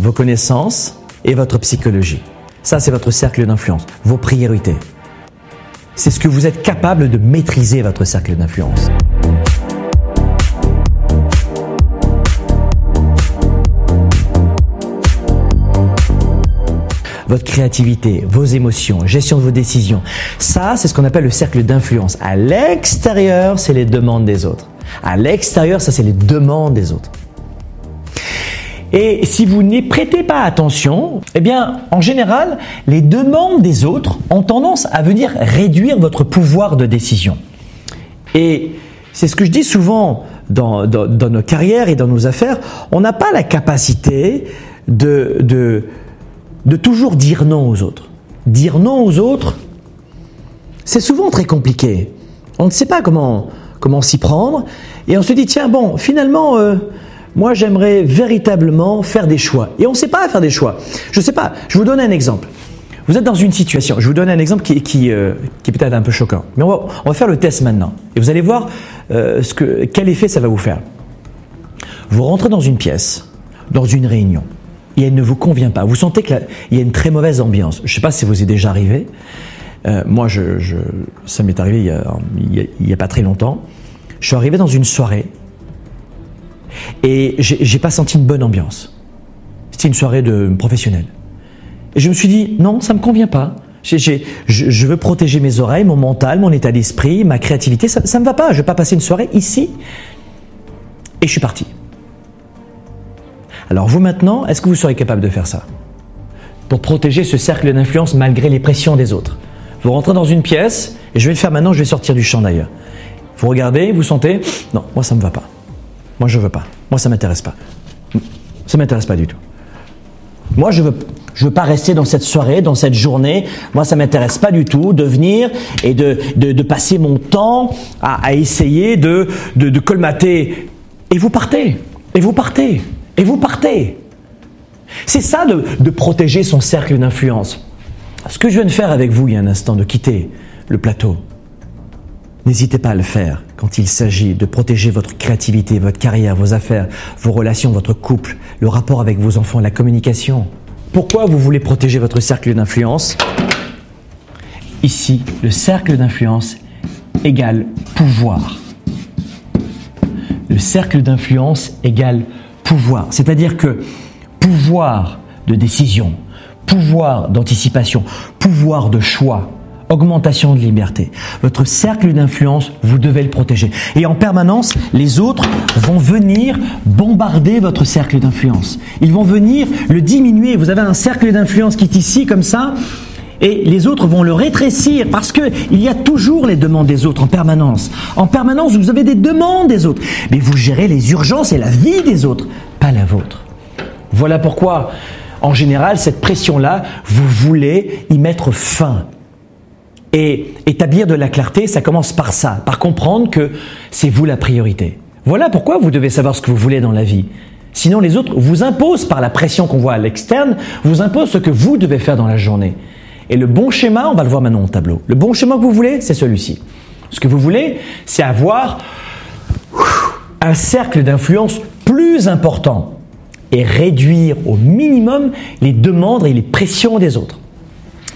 vos connaissances et votre psychologie. Ça, c'est votre cercle d'influence, vos priorités. C'est ce que vous êtes capable de maîtriser, votre cercle d'influence. votre créativité, vos émotions, gestion de vos décisions. Ça, c'est ce qu'on appelle le cercle d'influence. À l'extérieur, c'est les demandes des autres. À l'extérieur, ça, c'est les demandes des autres. Et si vous n'y prêtez pas attention, eh bien, en général, les demandes des autres ont tendance à venir réduire votre pouvoir de décision. Et c'est ce que je dis souvent dans, nos carrières et dans nos affaires, on n'a pas la capacité de, de, toujours dire non aux autres. Dire non aux autres, c'est souvent très compliqué. On ne sait pas comment, comment s'y prendre. Et on se dit, tiens, bon, finalement, euh, moi, j'aimerais véritablement faire des choix. Et on ne sait pas faire des choix. Je ne sais pas. Je vous donne un exemple. Vous êtes dans une situation. Je vous donne un exemple qui, qui, euh, qui est peut-être un peu choquant. Mais on va, on va, faire le test maintenant. Et vous allez voir euh, ce que, quel effet ça va vous faire. Vous rentrez dans une pièce, dans une réunion, et elle ne vous convient pas. Vous sentez qu'il y a une très mauvaise ambiance. Je ne sais pas si vous est déjà arrivé. Euh, moi, ça m'est arrivé il n'y a, a, pas très longtemps. Je suis arrivé dans une soirée et j'ai pas senti une bonne ambiance. C'était une soirée de professionnelle. Et je me suis dit, non, ça me convient pas. je, veux protéger mes oreilles, mon mental, mon état d'esprit, ma créativité. Ça, ne me va pas. Je ne vais pas passer une soirée ici. Et je suis parti. Alors vous maintenant, est-ce que vous serez capable de faire ça? Pour protéger ce cercle d'influence malgré les pressions des autres. Vous rentrez dans une pièce, et je vais le faire maintenant, je vais sortir du champ d'ailleurs. Vous regardez, vous sentez, non, moi ça ne me va pas. Moi, je veux pas. Moi, ça m'intéresse pas. Ça m'intéresse pas du tout. Moi, je veux, je veux pas rester dans cette soirée, dans cette journée. Moi, ça m'intéresse pas du tout de venir et de, de, passer mon temps à, essayer de, de, de colmater. Et vous partez. Et vous partez. Et vous partez. C'est ça de, de protéger son cercle d'influence. Ce que je viens de faire avec vous il y a un instant, de quitter le plateau, N'hésitez pas à le faire quand il s'agit de protéger votre créativité, votre carrière, vos affaires, vos relations, votre couple, le rapport avec vos enfants, la communication. Pourquoi vous voulez protéger votre cercle d'influence? Ici, le cercle d'influence égale pouvoir. Le cercle d'influence égale pouvoir. C'est-à-dire que pouvoir de décision, pouvoir d'anticipation, pouvoir de choix, augmentation de liberté. Votre cercle d'influence, vous devez le protéger. Et en permanence, les autres vont venir bombarder votre cercle d'influence. Ils vont venir le diminuer. Vous avez un cercle d'influence qui est ici, comme ça, et les autres vont le rétrécir parce que il y a toujours les demandes des autres en permanence. En permanence, vous avez des demandes des autres, mais vous gérez les urgences et la vie des autres, pas la vôtre. Voilà pourquoi, en général, cette pression-là, vous voulez y mettre fin. Et établir de la clarté, ça commence par ça, par comprendre que c'est vous la priorité. Voilà pourquoi vous devez savoir ce que vous voulez dans la vie. Sinon, les autres vous imposent par la pression qu'on voit à l'externe, vous imposent ce que vous devez faire dans la journée. Et le bon schéma, on va le voir maintenant au tableau. Le bon schéma que vous voulez, c'est celui-ci. Ce que vous voulez, c'est avoir un cercle d'influence plus important et réduire au minimum les demandes et les pressions des autres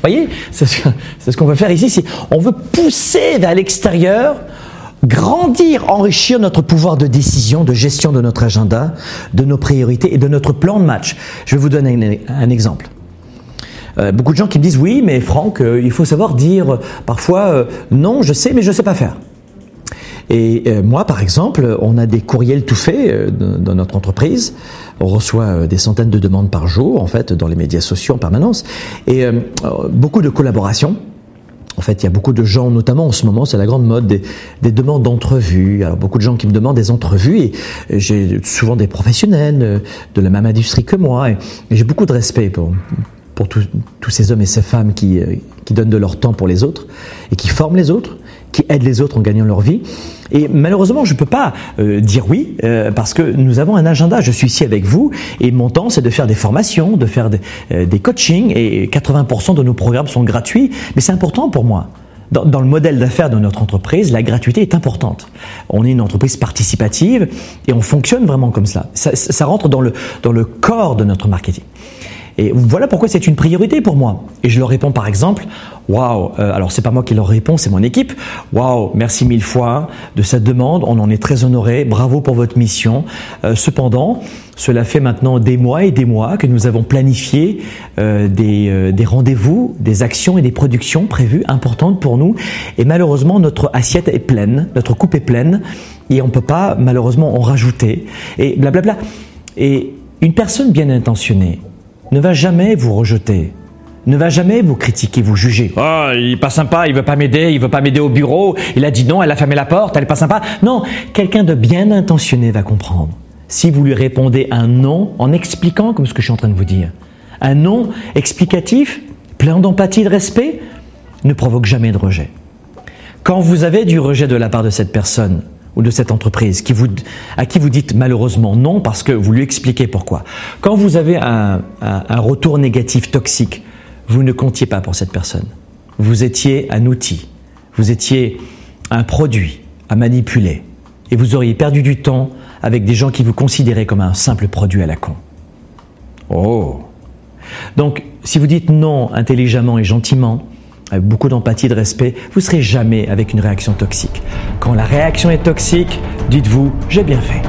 voyez, c'est ce qu'on veut faire ici. On veut pousser vers l'extérieur, grandir, enrichir notre pouvoir de décision, de gestion de notre agenda, de nos priorités et de notre plan de match. Je vais vous donner un, exemple. Euh, beaucoup de gens qui me disent oui, mais Franck, euh, il faut savoir dire parfois euh, non, je sais, mais je ne sais pas faire. Et euh, moi, par exemple, on a des courriels tout faits euh, dans notre entreprise. On reçoit euh, des centaines de demandes par jour, en fait, dans les médias sociaux en permanence, et beaucoup de collaborations. En fait, il y a beaucoup de gens, notamment en ce moment, c'est la grande mode des, des demandes d'entrevues. Alors, beaucoup de gens qui me demandent des entrevues et j'ai souvent des professionnels de la même industrie que moi et, j'ai beaucoup de respect pour, pour tous ces hommes et ces femmes qui, qui donnent de leur temps pour les autres et qui forment les autres qui aident les autres en gagnant leur vie. Et malheureusement, je ne peux pas euh, dire oui euh, parce que nous avons un agenda. Je suis ici avec vous et mon temps, c'est de faire des formations, de faire des, euh, des coachings et 80% de nos programmes sont gratuits. Mais c'est important pour moi dans, le modèle d'affaires de notre entreprise, la gratuité est importante. On est une entreprise participative et on fonctionne vraiment comme. Ça, ça rentre dans le, dans le corps de notre marketing. Et voilà pourquoi c'est une priorité pour moi. Et je leur réponds par exemple, waouh, euh, alors c'est pas moi qui leur réponds, c'est mon équipe. Waouh, merci mille fois de cette demande, on en est très honoré, bravo pour votre mission. Euh, cependant, cela fait maintenant des mois et des mois que nous avons planifié euh, des, des rendez-vous, des actions et des productions prévues importantes pour nous. Et malheureusement, notre assiette est pleine, notre coupe est pleine, et on peut pas malheureusement en rajouter. Et blablabla. Et une personne bien intentionnée, ne va jamais vous rejeter, ne va jamais vous critiquer, vous juger. Oh, il est pas sympa, il veut pas m'aider, il veut pas m'aider au bureau, il a dit non, elle a fermé la porte, elle est pas sympa. Non, quelqu'un de bien intentionné va comprendre. Si vous lui répondez un non en expliquant comme ce que je suis en train de vous dire, un non explicatif, plein d'empathie de respect, ne provoque jamais de rejet. Quand vous avez du rejet de la part de cette personne, ou de cette entreprise qui vous, à qui vous dites malheureusement non parce que vous lui expliquez pourquoi. Quand vous avez un, retour négatif toxique, vous ne comptiez pas pour cette personne. Vous étiez un outil, vous étiez un produit à manipuler et vous auriez perdu du temps avec des gens qui vous considéraient comme un simple produit à la con. Oh Donc, si vous dites non intelligemment et gentiment, avec beaucoup d'empathie et de respect, vous ne serez jamais avec une réaction toxique. Quand la réaction est toxique, dites-vous, j'ai bien fait.